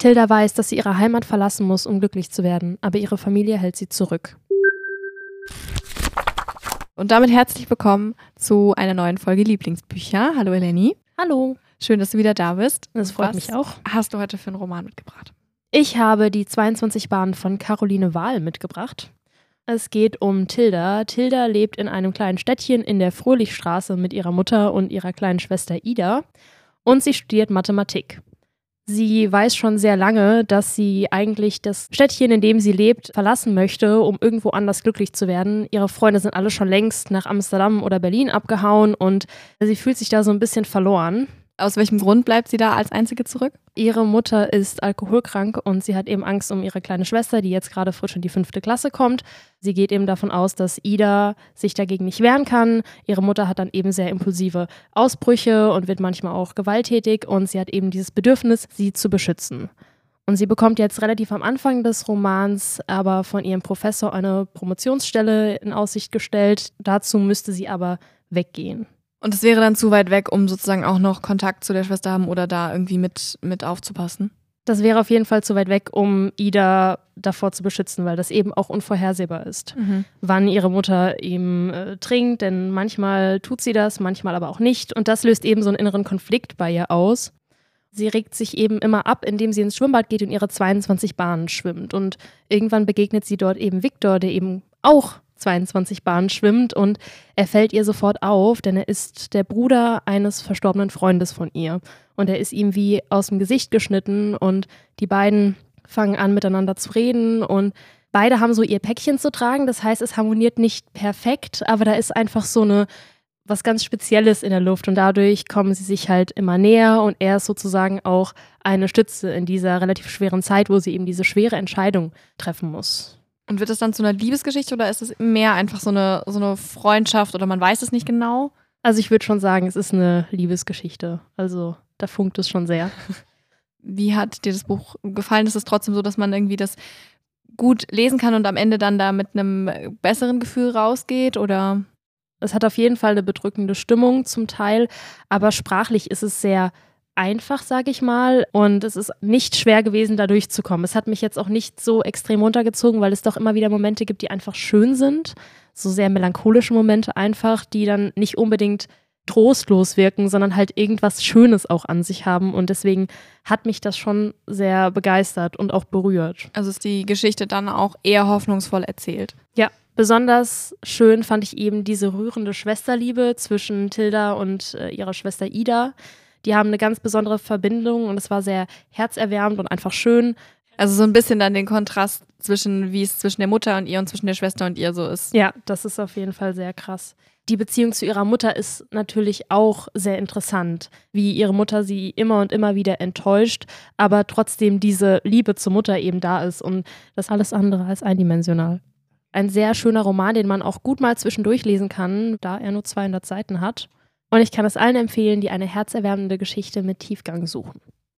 Tilda weiß, dass sie ihre Heimat verlassen muss, um glücklich zu werden, aber ihre Familie hält sie zurück. Und damit herzlich willkommen zu einer neuen Folge Lieblingsbücher. Hallo Eleni. Hallo. Schön, dass du wieder da bist. Das freut Was mich auch. Hast du heute für einen Roman mitgebracht? Ich habe die 22 Bahnen von Caroline Wahl mitgebracht. Es geht um Tilda. Tilda lebt in einem kleinen Städtchen in der Fröhlichstraße mit ihrer Mutter und ihrer kleinen Schwester Ida und sie studiert Mathematik. Sie weiß schon sehr lange, dass sie eigentlich das Städtchen, in dem sie lebt, verlassen möchte, um irgendwo anders glücklich zu werden. Ihre Freunde sind alle schon längst nach Amsterdam oder Berlin abgehauen und sie fühlt sich da so ein bisschen verloren. Aus welchem Grund bleibt sie da als Einzige zurück? Ihre Mutter ist alkoholkrank und sie hat eben Angst um ihre kleine Schwester, die jetzt gerade frisch in die fünfte Klasse kommt. Sie geht eben davon aus, dass Ida sich dagegen nicht wehren kann. Ihre Mutter hat dann eben sehr impulsive Ausbrüche und wird manchmal auch gewalttätig und sie hat eben dieses Bedürfnis, sie zu beschützen. Und sie bekommt jetzt relativ am Anfang des Romans aber von ihrem Professor eine Promotionsstelle in Aussicht gestellt. Dazu müsste sie aber weggehen. Und es wäre dann zu weit weg, um sozusagen auch noch Kontakt zu der Schwester haben oder da irgendwie mit, mit aufzupassen. Das wäre auf jeden Fall zu weit weg, um Ida davor zu beschützen, weil das eben auch unvorhersehbar ist, Mhm. wann ihre Mutter eben äh, trinkt. Denn manchmal tut sie das, manchmal aber auch nicht. Und das löst eben so einen inneren Konflikt bei ihr aus. Sie regt sich eben immer ab, indem sie ins Schwimmbad geht und ihre 22 Bahnen schwimmt. Und irgendwann begegnet sie dort eben Viktor, der eben auch 22 Bahnen schwimmt und er fällt ihr sofort auf, denn er ist der Bruder eines verstorbenen Freundes von ihr. Und er ist ihm wie aus dem Gesicht geschnitten und die beiden fangen an miteinander zu reden und beide haben so ihr Päckchen zu tragen. Das heißt, es harmoniert nicht perfekt, aber da ist einfach so eine was ganz Spezielles in der Luft und dadurch kommen sie sich halt immer näher und er ist sozusagen auch eine Stütze in dieser relativ schweren Zeit, wo sie eben diese schwere Entscheidung treffen muss. Und wird es dann zu einer Liebesgeschichte oder ist es mehr einfach so eine, so eine Freundschaft oder man weiß es nicht genau? Also ich würde schon sagen, es ist eine Liebesgeschichte. Also da funkt es schon sehr. Wie hat dir das Buch gefallen? Ist es trotzdem so, dass man irgendwie das gut lesen kann und am Ende dann da mit einem besseren Gefühl rausgeht? Oder? Es hat auf jeden Fall eine bedrückende Stimmung zum Teil, aber sprachlich ist es sehr einfach, sage ich mal. Und es ist nicht schwer gewesen, da durchzukommen. Es hat mich jetzt auch nicht so extrem runtergezogen, weil es doch immer wieder Momente gibt, die einfach schön sind. So sehr melancholische Momente einfach, die dann nicht unbedingt trostlos wirken, sondern halt irgendwas Schönes auch an sich haben. Und deswegen hat mich das schon sehr begeistert und auch berührt. Also ist die Geschichte dann auch eher hoffnungsvoll erzählt. Ja, besonders schön fand ich eben diese rührende Schwesterliebe zwischen Tilda und äh, ihrer Schwester Ida. Die haben eine ganz besondere Verbindung und es war sehr herzerwärmend und einfach schön. Also so ein bisschen dann den Kontrast zwischen, wie es zwischen der Mutter und ihr und zwischen der Schwester und ihr so ist. Ja, das ist auf jeden Fall sehr krass. Die Beziehung zu ihrer Mutter ist natürlich auch sehr interessant, wie ihre Mutter sie immer und immer wieder enttäuscht, aber trotzdem diese Liebe zur Mutter eben da ist und das alles andere als eindimensional. Ein sehr schöner Roman, den man auch gut mal zwischendurch lesen kann, da er nur 200 Seiten hat. Und ich kann es allen empfehlen, die eine herzerwärmende Geschichte mit Tiefgang suchen.